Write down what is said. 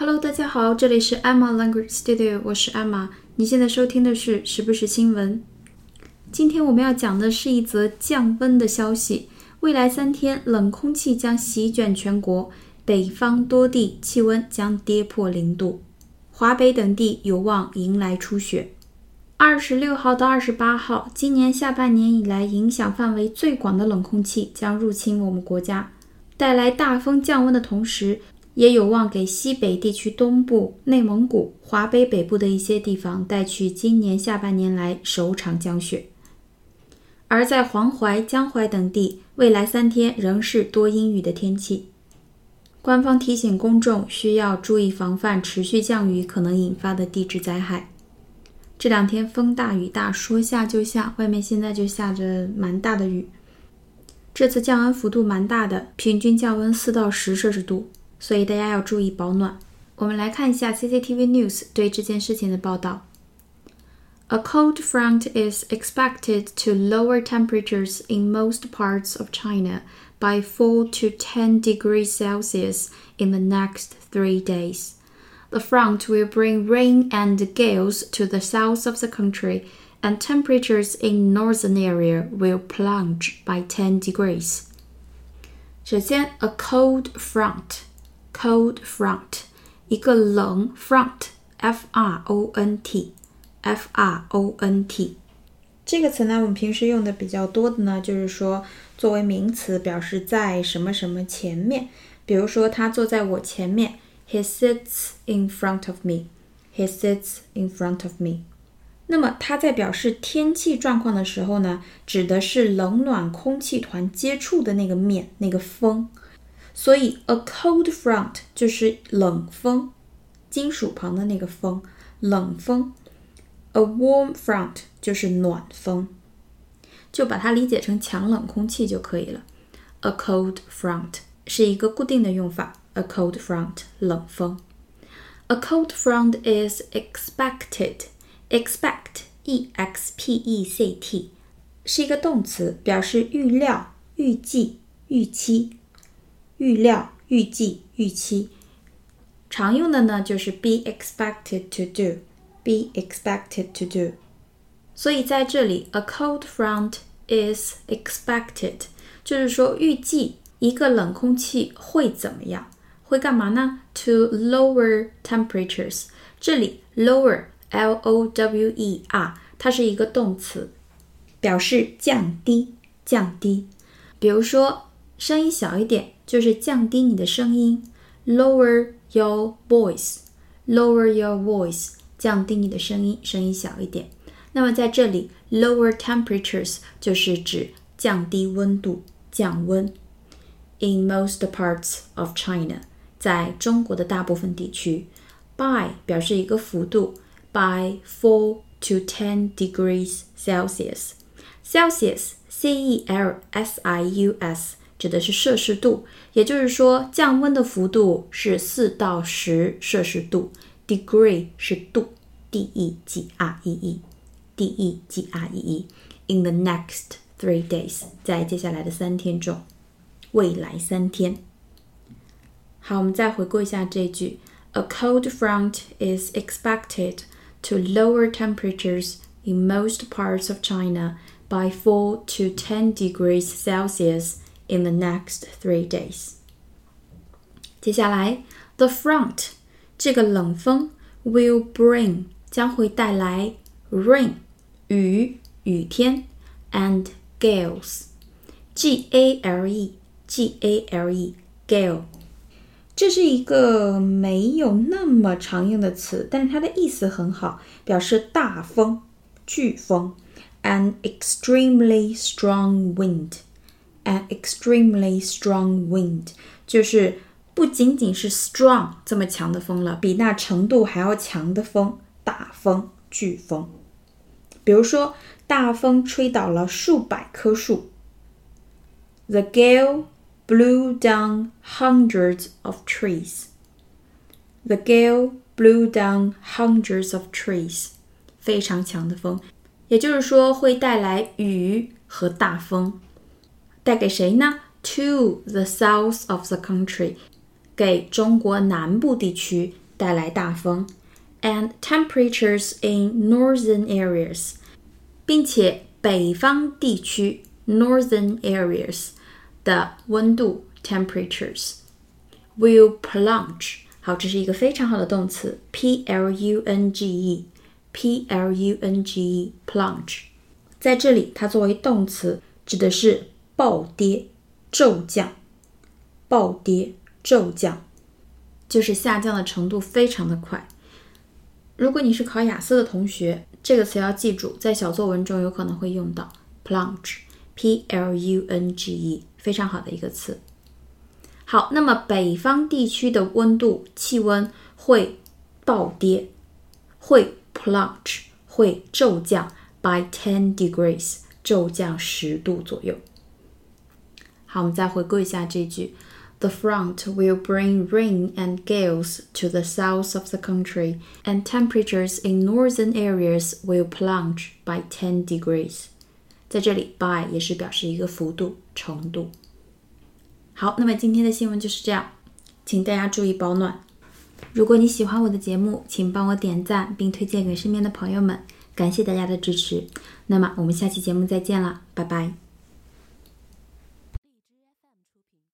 Hello，大家好，这里是 Emma Language Studio，我是 Emma。你现在收听的是时不时新闻。今天我们要讲的是一则降温的消息，未来三天冷空气将席卷全国，北方多地气温将跌破零度，华北等地有望迎来初雪。二十六号到二十八号，今年下半年以来影响范围最广的冷空气将入侵我们国家，带来大风降温的同时。也有望给西北地区东部、内蒙古、华北北部的一些地方带去今年下半年来首场降雪。而在黄淮、江淮等地，未来三天仍是多阴雨的天气。官方提醒公众需要注意防范持续降雨可能引发的地质灾害。这两天风大雨大，说下就下，外面现在就下着蛮大的雨。这次降温幅度蛮大的，平均降温四到十摄氏度。所以大家要注意保暖。我们来看一下 CCTV News 对这件事情的报道。A cold front is expected to lower temperatures in most parts of China by 4 to 10 degrees Celsius in the next three days. The front will bring rain and gales to the south of the country, and temperatures in northern area will plunge by 10 degrees. 首先，a cold front Cold front，一个冷 front，f r o n t，f r o n t，这个词呢，我们平时用的比较多的呢，就是说作为名词表示在什么什么前面。比如说，他坐在我前面，He sits in front of me. He sits in front of me. 那么它在表示天气状况的时候呢，指的是冷暖空气团接触的那个面，那个风。所以，a cold front 就是冷风，金属旁的那个风，冷风。a warm front 就是暖风，就把它理解成强冷空气就可以了。a cold front 是一个固定的用法，a cold front 冷风。a cold front is expected. expect e x p e c t 是一个动词，表示预料、预计、预期。预料、预计、预期，常用的呢就是 be expected to do，be expected to do。所以在这里，a cold front is expected，就是说预计一个冷空气会怎么样，会干嘛呢？To lower temperatures。这里 lower，l o w e r，它是一个动词，表示降低、降低。比如说，声音小一点。就是降低你的声音，lower your voice，lower your voice，降低你的声音，声音小一点。那么在这里，lower temperatures 就是指降低温度，降温。In most parts of China，在中国的大部分地区，by 表示一个幅度，by four to ten degrees Celsius，Celsius，C E L S I U S。指的是摄氏度，也就是说降温的幅度是四到十摄氏度。Degree 是度，D E G R E E，D E G R E E。In the next three days，在接下来的三天中，未来三天。好，我们再回顾一下这句：A cold front is expected to lower temperatures in most parts of China by four to ten degrees Celsius in the next three days。接下来，the front 这个冷风 will bring 将会带来 rain 雨雨天 and gales g a l e g a l e gale 这是一个没有那么常用的词，但是它的意思很好，表示大风、飓风，an extremely strong wind。 an extremely strong wind，就是不仅仅是 strong 这么强的风了，比那程度还要强的风，大风、飓风。比如说，大风吹倒了数百棵树。The gale blew down hundreds of trees. The gale blew down hundreds of trees. 非常强的风，也就是说会带来雨和大风。 带给谁呢？To the south of the country，给中国南部地区 带来大风，and temperatures in northern areas，并且北方地区 northern areas 的温度 temperatures will plunge。好，这是一个非常好的动词，p l u n g e，p l u n g e，plunge。在这里，它作为动词，指的是 暴跌、骤降。暴跌、骤降，就是下降的程度非常的快。如果你是考雅思的同学，这个词要记住，在小作文中有可能会用到 plunge，p l u n g e，非常好的一个词。好，那么北方地区的温度、气温会暴跌，会 plunge，会骤降。by ten degrees，骤降十度左右。好，我们再回顾一下这句：The front will bring rain and gales to the south of the country, and temperatures in northern areas will plunge by ten degrees。在这里，by 也是表示一个幅度、程度。好，那么今天的新闻就是这样，请大家注意保暖。如果你喜欢我的节目，请帮我点赞并推荐给身边的朋友们。感谢大家的支持，那么我们下期节目再见了，拜拜。